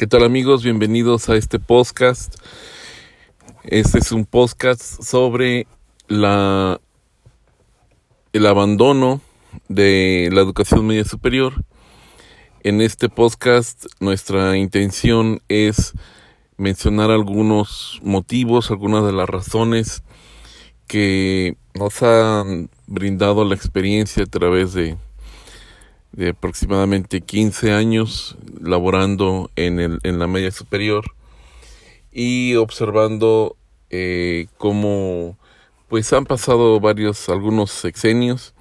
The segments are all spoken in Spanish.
¿Qué tal amigos? Bienvenidos a este podcast. Este es un podcast sobre la el abandono de la educación media superior. En este podcast nuestra intención es mencionar algunos motivos, algunas de las razones que nos han brindado la experiencia a través de de aproximadamente 15 años laborando en, el, en la media superior y observando eh, cómo pues han pasado varios algunos sexenios.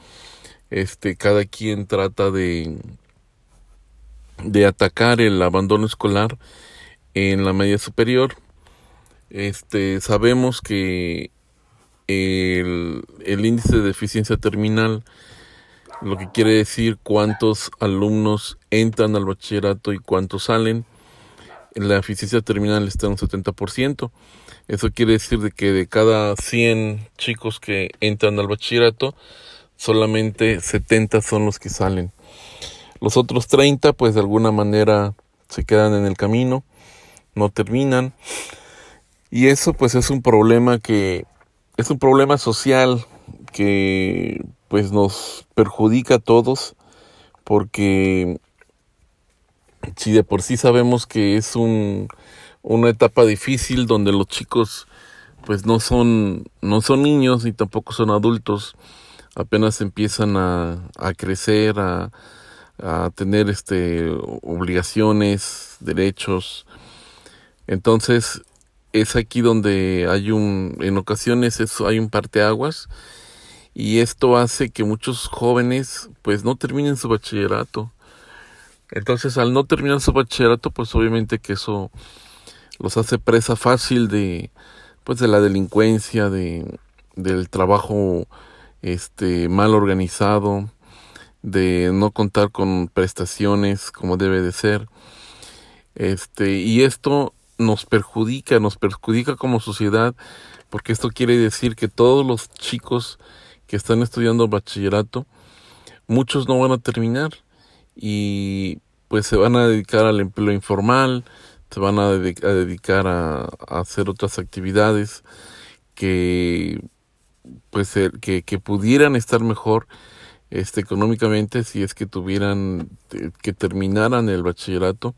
Este cada quien trata de de atacar el abandono escolar en la media superior. Este sabemos que el, el índice de deficiencia terminal lo que quiere decir cuántos alumnos entran al bachillerato y cuántos salen. La eficiencia terminal está en un 70%. Eso quiere decir de que de cada 100 chicos que entran al bachillerato, solamente 70 son los que salen. Los otros 30 pues de alguna manera se quedan en el camino, no terminan. Y eso pues es un problema que es un problema social que pues nos perjudica a todos porque si de por sí sabemos que es un, una etapa difícil donde los chicos pues no son no son niños ni tampoco son adultos apenas empiezan a, a crecer a, a tener este obligaciones derechos. Entonces es aquí donde hay un en ocasiones eso hay un parteaguas y esto hace que muchos jóvenes pues no terminen su bachillerato. Entonces al no terminar su bachillerato pues obviamente que eso los hace presa fácil de pues de la delincuencia, de del trabajo este mal organizado, de no contar con prestaciones como debe de ser. Este, y esto nos perjudica, nos perjudica como sociedad, porque esto quiere decir que todos los chicos que están estudiando bachillerato, muchos no van a terminar y pues se van a dedicar al empleo informal, se van a, dedicar a, hacer otras actividades que pues que, pudieran estar mejor este económicamente si es que tuvieran que terminaran el bachillerato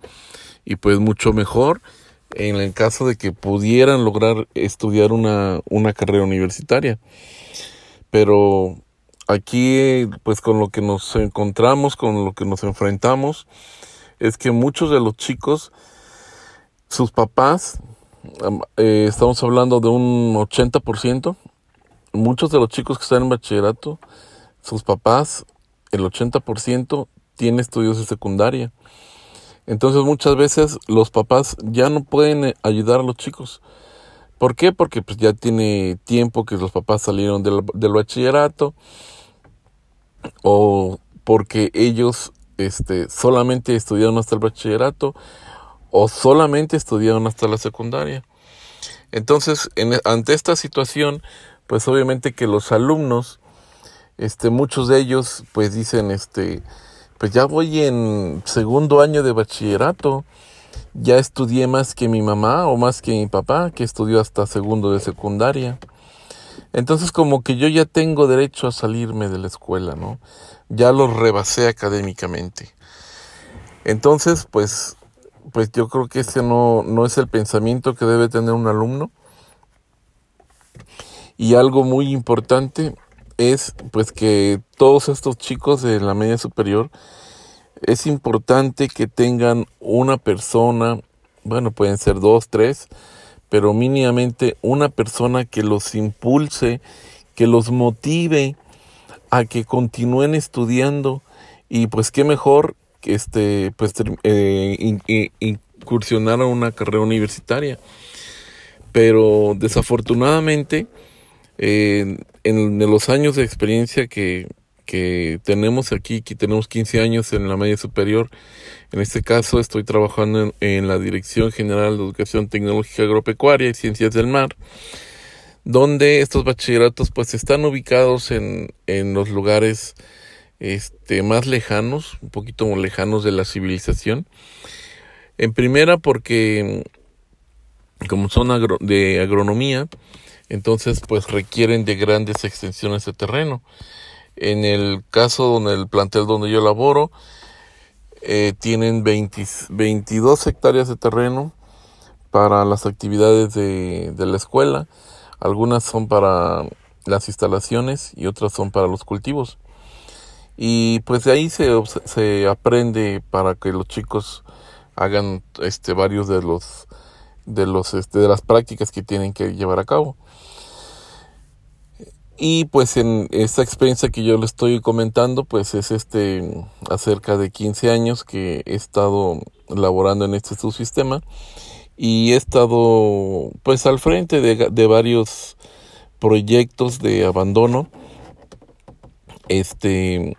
y pues mucho mejor en el caso de que pudieran lograr estudiar una, una carrera universitaria pero aquí pues con lo que nos encontramos, con lo que nos enfrentamos, es que muchos de los chicos, sus papás, eh, estamos hablando de un 80%, muchos de los chicos que están en bachillerato, sus papás, el 80% tiene estudios de secundaria. Entonces muchas veces los papás ya no pueden eh, ayudar a los chicos ¿Por qué? Porque pues ya tiene tiempo que los papás salieron del, bachillerato o porque ellos este, solamente estudiaron hasta el bachillerato o solamente estudiaron hasta la secundaria. Entonces, ante esta situación, pues obviamente que los alumnos, este, muchos de ellos, pues dicen, este, pues ya voy en segundo año de bachillerato, ya estudié más que mi mamá o más que mi papá, que estudió hasta segundo de secundaria. Entonces como que yo ya tengo derecho a salirme de la escuela, ¿no? Ya lo rebasé académicamente. Entonces, pues, pues yo creo que ese no, no es el pensamiento que debe tener un alumno. Y algo muy importante es pues que todos estos chicos de la media superior es importante que tengan una persona, bueno, pueden ser dos, tres, pero mínimamente una persona que los impulse, que los motive a que continúen estudiando y pues qué mejor que este pues eh, incursionar a una carrera universitaria. Pero desafortunadamente en los años de experiencia que, que tenemos aquí, que tenemos 15 años en la media superior. En este caso estoy trabajando en, la Dirección General de Educación Tecnológica Agropecuaria y Ciencias del Mar, donde estos bachilleratos pues están ubicados en, en los lugares este, más lejanos, un poquito lejanos de la civilización. En primera porque como son de agronomía, entonces pues requieren de grandes extensiones de terreno. En el caso donde el plantel donde yo laboro, eh, tienen 22 hectáreas de terreno para las actividades de, de la escuela. Algunas son para las instalaciones y otras son para los cultivos. Y pues de ahí se, se aprende para que los chicos hagan este varios de los de los este, de las prácticas que tienen que llevar a cabo. Y pues en esta experiencia que yo le estoy comentando, pues es este acerca de 15 años que he estado laborando en este subsistema y he estado pues al frente de, varios proyectos de abandono. Este,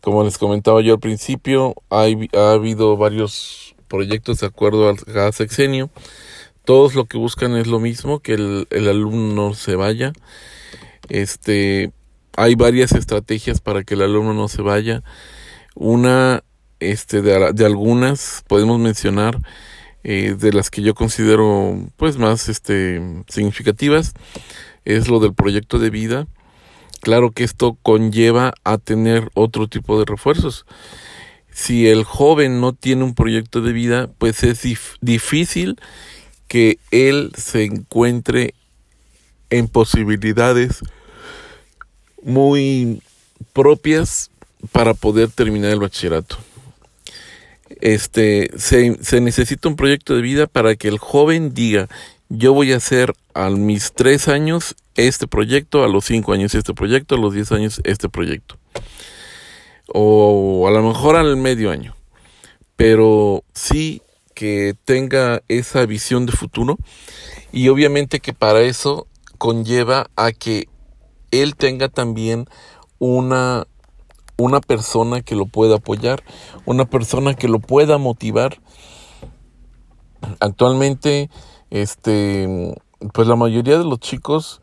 como les comentaba yo al principio, hay, ha habido varios proyectos de acuerdo al cada sexenio. Todos lo que buscan es lo mismo, que el, el alumno se vaya. Este, hay varias estrategias para que el alumno no se vaya. Una, este, de, de algunas podemos mencionar eh, de las que yo considero pues más este significativas es lo del proyecto de vida. Claro que esto conlleva a tener otro tipo de refuerzos. Si el joven no tiene un proyecto de vida, pues es difícil que él se encuentre en posibilidades muy propias para poder terminar el bachillerato. Este, se, se necesita un proyecto de vida para que el joven diga, yo voy a hacer a mis tres años este proyecto, a los cinco años este proyecto, a los diez años este proyecto. O a lo mejor al medio año. Pero sí que tenga esa visión de futuro y obviamente que para eso conlleva a que él tenga también una una persona que lo pueda apoyar, una persona que lo pueda motivar. Actualmente este, pues la mayoría de los chicos,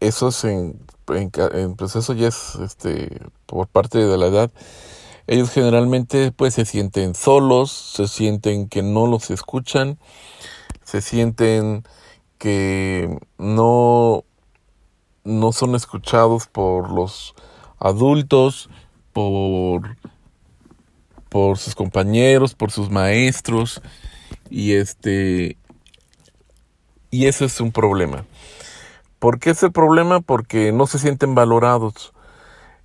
eso es en, en, pues eso ya es este, por parte de la edad, ellos generalmente pues se sienten solos, se sienten que no los escuchan, se sienten que no, no son escuchados por los adultos, por, por sus compañeros, por sus maestros, y este, y ese es un problema. ¿Por qué es el problema? Porque no se sienten valorados.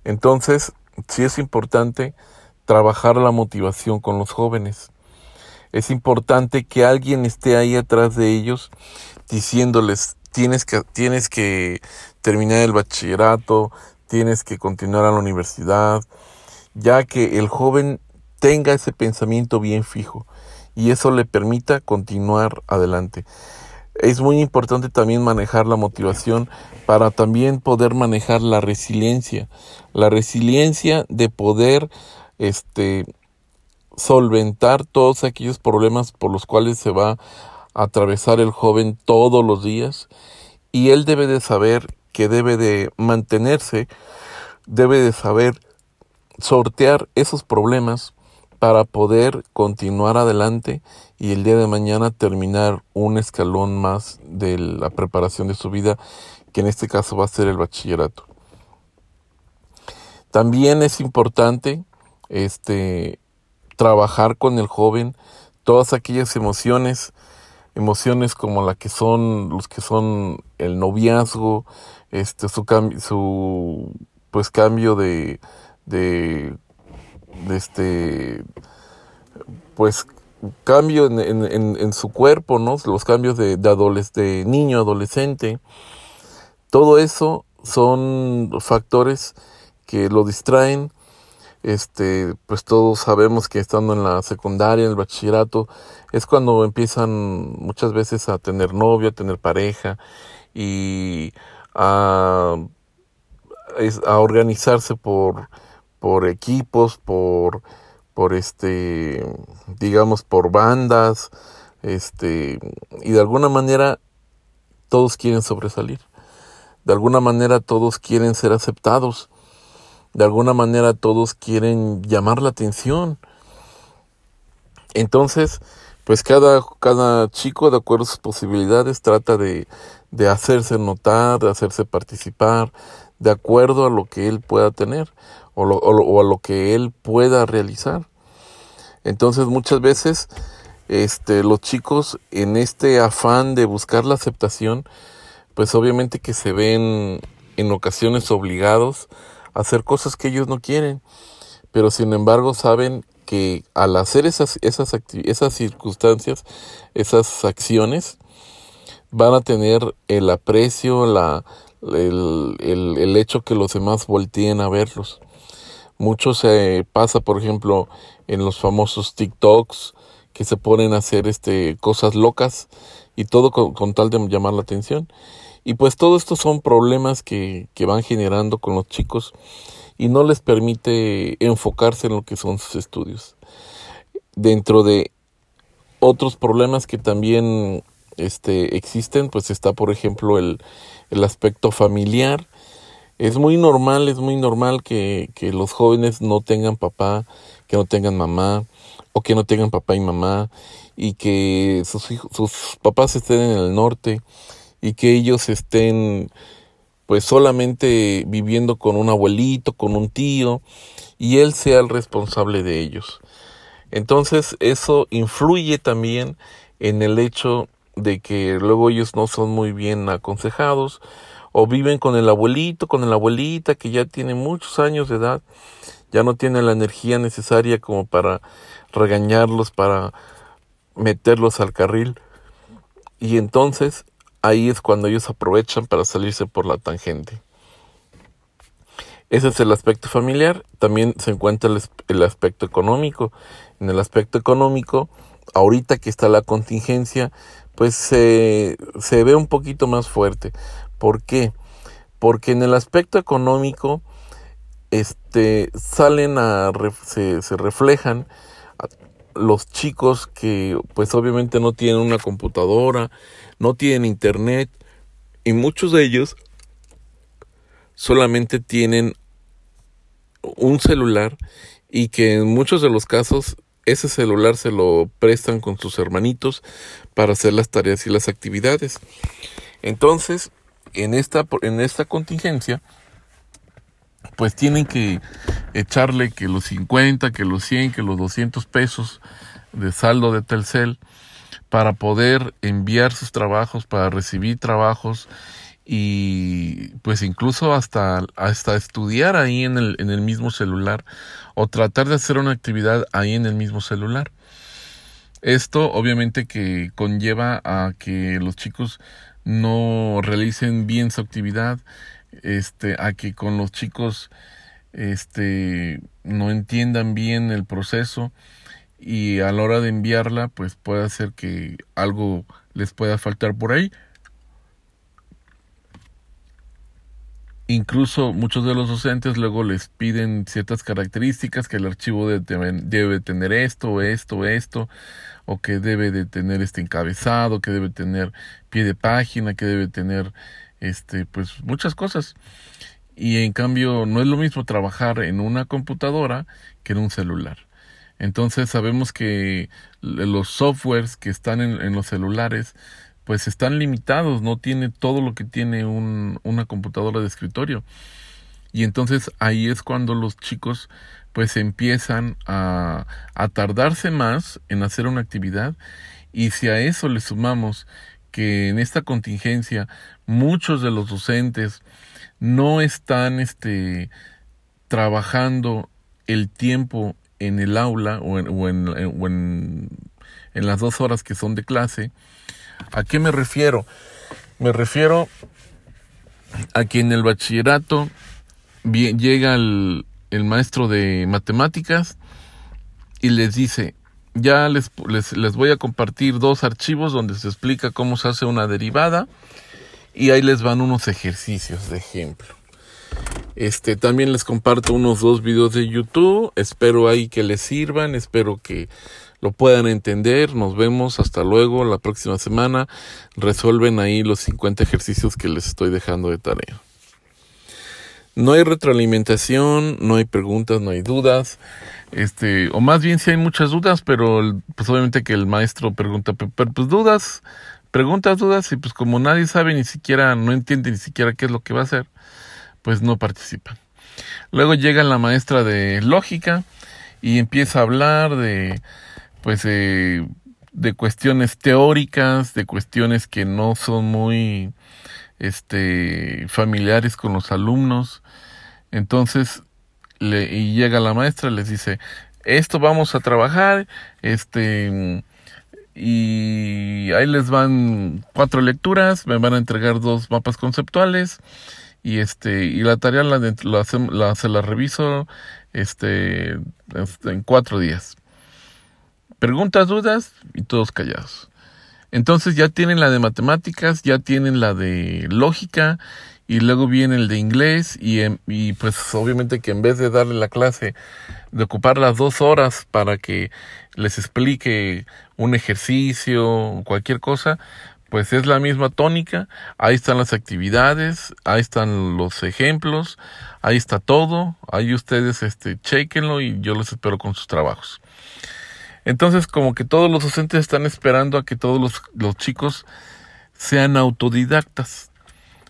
Entonces, sí es importante trabajar la motivación con los jóvenes. Es importante que alguien esté ahí atrás de ellos diciéndoles, tienes que, tienes que terminar el bachillerato, tienes que continuar a la universidad, ya que el joven tenga ese pensamiento bien fijo y eso le permita continuar adelante es muy importante también manejar la motivación para también poder manejar la resiliencia. La resiliencia de poder este, solventar todos aquellos problemas por los cuales se va a atravesar el joven todos los días y él debe de saber que debe de mantenerse, debe de saber sortear esos problemas para poder continuar adelante y el día de mañana terminar un escalón más de la preparación de su vida, que en este caso va a ser el bachillerato. También es importante este trabajar con el joven todas aquellas emociones, emociones como la que son los que son el noviazgo, este su cambio su pues cambio de de de este pues cambio en, en, en, su cuerpo, ¿no? Los cambios de, de, de niño, adolescente. Todo eso son factores que lo distraen. Este, pues todos sabemos que estando en la secundaria, en el bachillerato, es cuando empiezan muchas veces a tener novia, a tener pareja y a, a organizarse por, por equipos, por, por este, digamos, por bandas, este, y de alguna manera todos quieren sobresalir. De alguna manera todos quieren ser aceptados. De alguna manera todos quieren llamar la atención. Entonces, pues cada, cada chico, de acuerdo a sus posibilidades, trata de, de hacerse notar, de hacerse participar, de acuerdo a lo que él pueda tener o, o, a lo que él pueda realizar. Entonces muchas veces este, los chicos en este afán de buscar la aceptación, pues obviamente que se ven en ocasiones obligados hacer cosas que ellos no quieren, pero sin embargo saben que al hacer esas, esas, esas circunstancias, esas acciones, van a tener el aprecio, la, el, el, el hecho que los demás volteen a verlos. Mucho se pasa, por ejemplo, en los famosos TikToks que se ponen a hacer este, cosas locas y todo con, tal de llamar la atención. Y pues todo esto son problemas que, que van generando con los chicos y no les permite enfocarse en lo que son sus estudios. Dentro de otros problemas que también este, existen, pues está por ejemplo el, el aspecto familiar. Es muy normal, es muy normal que, que los jóvenes no tengan papá, que no tengan mamá, o que no tengan papá y mamá, y que sus, hijos, sus papás estén en el norte, y que ellos estén pues solamente viviendo con un abuelito, con un tío, y él sea el responsable de ellos. Entonces eso influye también en el hecho de que luego ellos no son muy bien aconsejados o viven con el abuelito, con la abuelita que ya tiene muchos años de edad, ya no tiene la energía necesaria como para regañarlos, para meterlos al carril. Y entonces ahí es cuando ellos aprovechan para salirse por la tangente. Ese es el aspecto familiar. También se encuentra el, el, aspecto económico. En el aspecto económico, ahorita que está la contingencia, pues se, se ve un poquito más fuerte. ¿Por qué? Porque en el aspecto económico, este, salen a, se, se reflejan los chicos que pues obviamente no tienen una computadora, no tienen internet y muchos de ellos solamente tienen un celular y que en muchos de los casos ese celular se lo prestan con sus hermanitos para hacer las tareas y las actividades. Entonces, en esta, en esta contingencia, pues tienen que echarle que los 50, que los 100, que los 200 pesos de saldo de Telcel para poder enviar sus trabajos, para recibir trabajos y pues incluso hasta, hasta estudiar ahí en el, en el mismo celular o tratar de hacer una actividad ahí en el mismo celular. Esto obviamente que conlleva a que los chicos no realicen bien su actividad, este, a que con los chicos este, no entiendan bien el proceso y a la hora de enviarla pues puede ser que algo les pueda faltar por ahí. Incluso muchos de los docentes luego les piden ciertas características que el archivo debe, tener esto, esto, esto, o que debe de tener este encabezado, que debe tener pie de página, que debe tener este pues muchas cosas. Y en cambio no es lo mismo trabajar en una computadora que en un celular. Entonces sabemos que los softwares que están en, los celulares pues están limitados, no tiene todo lo que tiene un, una computadora de escritorio. Y entonces ahí es cuando los chicos pues empiezan a tardarse más en hacer una actividad y si a eso le sumamos que en esta contingencia muchos de los docentes no están este, trabajando el tiempo en el aula o en, o en, o en, en las dos horas que son de clase. ¿A qué me refiero? Me refiero a que en el bachillerato llega el, el maestro de matemáticas y les dice, ya les, les, les, voy a compartir dos archivos donde se explica cómo se hace una derivada y ahí les van unos ejercicios de ejemplo. Este, también les comparto unos dos videos de YouTube, espero ahí que les sirvan, espero que lo puedan entender, nos vemos, hasta luego, la próxima semana resuelven ahí los 50 ejercicios que les estoy dejando de tarea. no hay retroalimentación, no hay preguntas, no hay dudas. Este, o más bien sí hay muchas dudas, pero pues obviamente que el maestro pregunta, pero pues dudas, preguntas, dudas, y pues como nadie sabe ni siquiera, no entiende ni siquiera qué es lo que va a hacer, pues no participan. Luego llega la maestra de lógica y empieza a hablar de, pues, de cuestiones teóricas, de cuestiones que no son muy, este, familiares con los alumnos. Entonces, le, y llega la maestra, les dice, esto vamos a trabajar, este, y ahí les van cuatro lecturas, me van a entregar dos mapas conceptuales, y este, y la tarea la, la, se la reviso, este, en cuatro días. Preguntas, dudas, y todos callados. Entonces ya tienen la de matemáticas, ya tienen la de lógica y luego viene el de inglés y, em, y pues obviamente que en vez de darle la clase, de ocupar las dos horas para que les explique un ejercicio cualquier cosa, pues es la misma tónica, ahí están las actividades, ahí están los ejemplos, ahí está todo, ahí ustedes este chequenlo y yo los espero con sus trabajos. Entonces, como que todos los docentes están esperando a que todos los, los chicos sean autodidactas.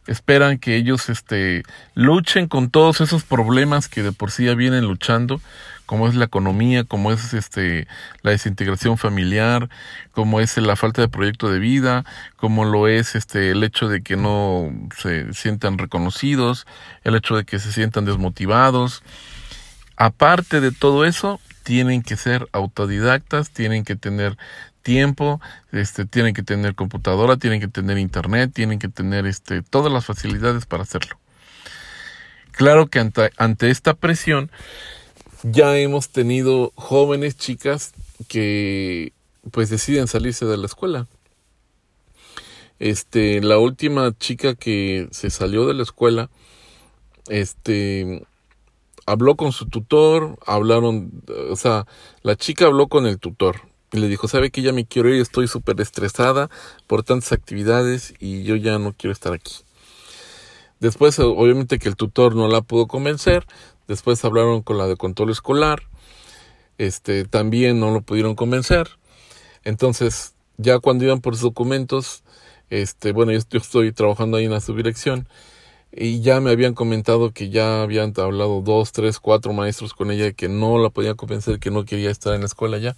Esperan que ellos este, luchen con todos esos problemas que de por sí ya vienen luchando, como es la economía, como es este, la desintegración familiar, como es la falta de proyecto de vida, como lo es este, el hecho de que no se sientan reconocidos, el hecho de que se sientan desmotivados. Aparte de todo eso, tienen que ser autodidactas, tienen que tener tiempo, este, tienen que tener computadora, tienen que tener internet, tienen que tener este, todas las facilidades para hacerlo. Claro que ante, esta presión ya hemos tenido jóvenes chicas que pues deciden salirse de la escuela. Este, la última chica que se salió de la escuela, este, habló con su tutor, hablaron, o sea, la chica habló con el tutor y le dijo, sabe que ya me quiero ir, estoy súper estresada por tantas actividades y yo ya no quiero estar aquí. Después, obviamente que el tutor no la pudo convencer, después hablaron con la de control escolar, este, también no lo pudieron convencer. Entonces, ya cuando iban por sus documentos, este, bueno, yo, estoy trabajando ahí en la subdirección, y ya me habían comentado que ya habían hablado dos, tres, cuatro maestros con ella que no la podían convencer que no quería estar en la escuela ya.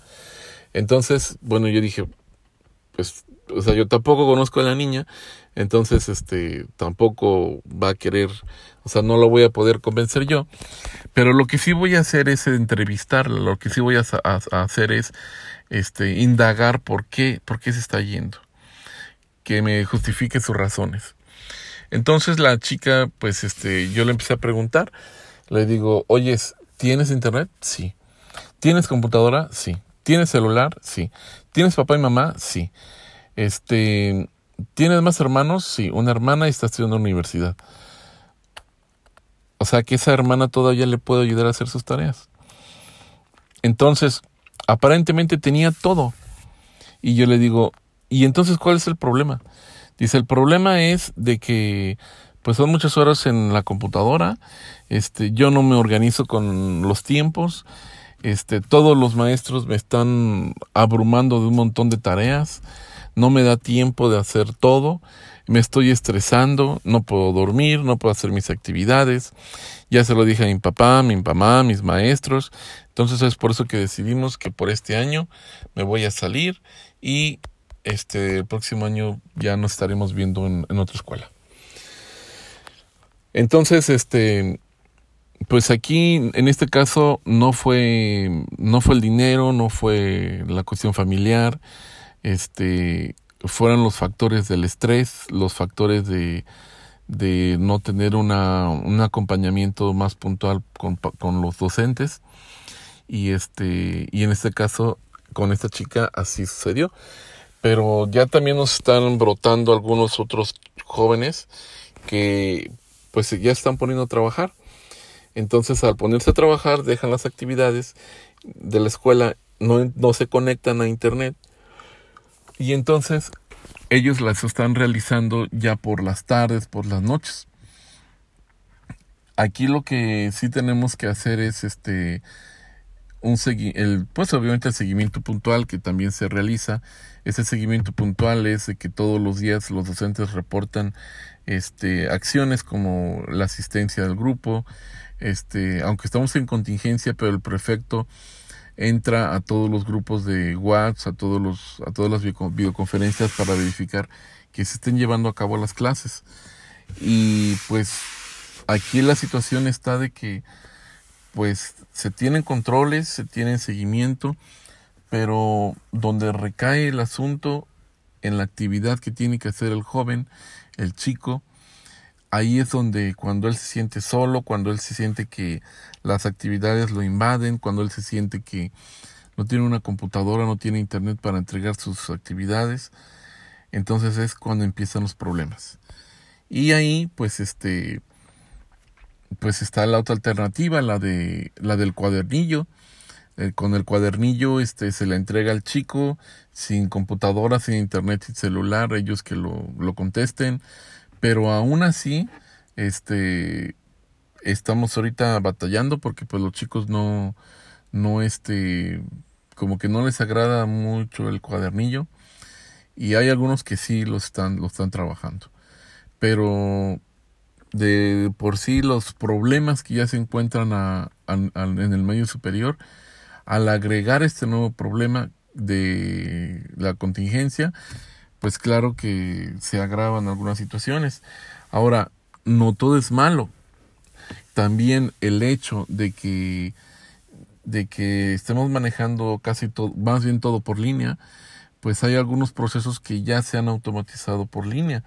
Entonces, bueno, yo dije, pues, o sea, yo tampoco conozco a la niña, entonces, este, tampoco va a querer, o sea, no lo voy a poder convencer yo. Pero lo que sí voy a hacer es entrevistarla, lo que sí voy a, hacer es, este, indagar por qué, por qué se está yendo, que me justifique sus razones. Entonces la chica, pues este, yo le empecé a preguntar, le digo, oyes, ¿tienes internet? Sí. ¿Tienes computadora? Sí. ¿Tienes celular? Sí. ¿Tienes papá y mamá? Sí. Este, ¿tienes más hermanos? Sí. Una hermana y está estudiando en la universidad. O sea que esa hermana todavía le puede ayudar a hacer sus tareas. Entonces, aparentemente tenía todo. Y yo le digo, ¿y entonces cuál es el problema? Dice, el problema es de que pues son muchas horas en la computadora, este, yo no me organizo con los tiempos, este, todos los maestros me están abrumando de un montón de tareas, no me da tiempo de hacer todo, me estoy estresando, no puedo dormir, no puedo hacer mis actividades, ya se lo dije a mi papá, mi mamá, mis maestros, entonces es por eso que decidimos que por este año me voy a salir y este, el próximo año ya nos estaremos viendo en, otra escuela. Entonces, este, pues aquí en este caso no fue, no fue el dinero, no fue la cuestión familiar, este, fueron los factores del estrés, los factores de, de no tener una, un acompañamiento más puntual con, con los docentes. Y este, y en este caso con esta chica así sucedió. Pero ya también nos están brotando algunos otros jóvenes que pues ya están poniendo a trabajar. Entonces al ponerse a trabajar dejan las actividades de la escuela, no, no se conectan a internet y entonces ellos las están realizando ya por las tardes, por las noches. aquí lo que sí tenemos que hacer es este un el pues obviamente el seguimiento puntual que también se realiza ese seguimiento puntual es que todos los días los docentes reportan este acciones como la asistencia del grupo este aunque estamos en contingencia pero el prefecto entra a todos los grupos de WhatsApp a todos los todas las videoconferencias para verificar que se estén llevando a cabo las clases. Y pues aquí la situación está de que pues se tienen controles, se tienen seguimiento, pero donde recae el asunto en la actividad que tiene que hacer el joven, el chico, ahí es donde cuando él se siente solo, cuando él se siente que las actividades lo invaden, cuando él se siente que no tiene una computadora, no tiene internet para entregar sus actividades, entonces es cuando empiezan los problemas. Y ahí, pues este, pues está la otra alternativa, la de la del cuadernillo. Eh, con el cuadernillo este se le entrega al chico sin computadora, sin internet, sin celular, ellos que lo, lo contesten, pero aún así este estamos ahorita batallando porque pues los chicos no no este como que no les agrada mucho el cuadernillo y hay algunos que sí lo están lo están trabajando. Pero de por sí los problemas que ya se encuentran en el medio superior, al agregar este nuevo problema de la contingencia, pues claro que se agravan algunas situaciones. Ahora, no todo es malo. También el hecho de que de que estemos manejando casi todo, más bien todo por línea, pues hay algunos procesos que ya se han automatizado por línea.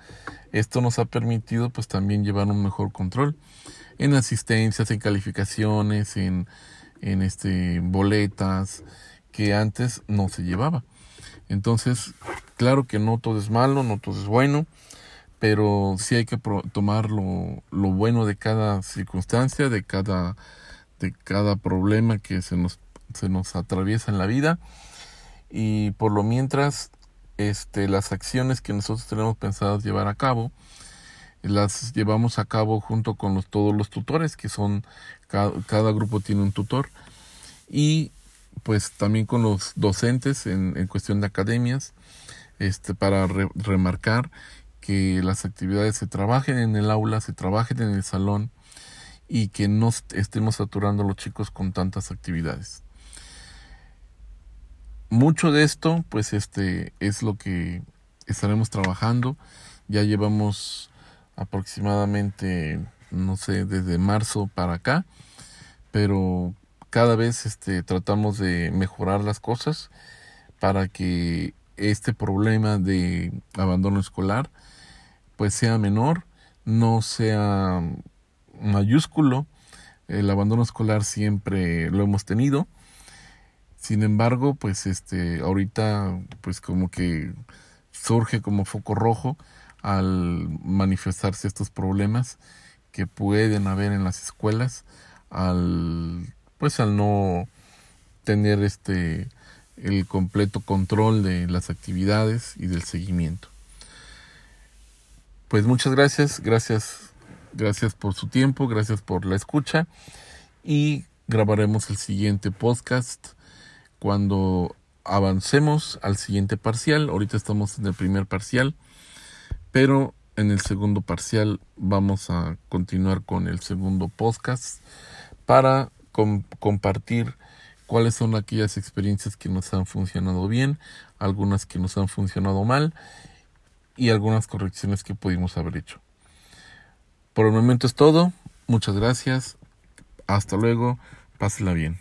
Esto nos ha permitido pues también llevar un mejor control en asistencias, en calificaciones, en, en este boletas que antes no se llevaba. Entonces, claro que no todo es malo, no todo es bueno, pero sí hay que tomar lo, bueno de cada circunstancia, de cada, problema que se nos, se nos atraviesa en la vida. Y por lo mientras este, las acciones que nosotros tenemos pensadas llevar a cabo las llevamos a cabo junto con los, todos los tutores que son cada, grupo tiene un tutor. Y pues también con los docentes en, en cuestión de academias este para remarcar que las actividades se trabajen en el aula se trabajen en el salón y que no estemos saturando a los chicos con tantas actividades mucho de esto, pues este es lo que estaremos trabajando. Ya llevamos aproximadamente, no sé, desde marzo para acá, pero cada vez este, tratamos de mejorar las cosas para que este problema de abandono escolar pues sea menor, no sea mayúsculo. El abandono escolar siempre lo hemos tenido sin embargo, pues este, ahorita, pues como que surge como foco rojo al manifestarse estos problemas que pueden haber en las escuelas al pues al no tener este el completo control de las actividades y del seguimiento. Pues muchas gracias, gracias, gracias por su tiempo, gracias por la escucha y grabaremos el siguiente podcast cuando avancemos al siguiente parcial. Ahorita estamos en el primer parcial, pero en el segundo parcial vamos a continuar con el segundo podcast para compartir cuáles son aquellas experiencias que nos han funcionado bien, algunas que nos han funcionado mal y algunas correcciones que pudimos haber hecho. Por el momento es todo. Muchas gracias. Hasta luego. Pásela bien.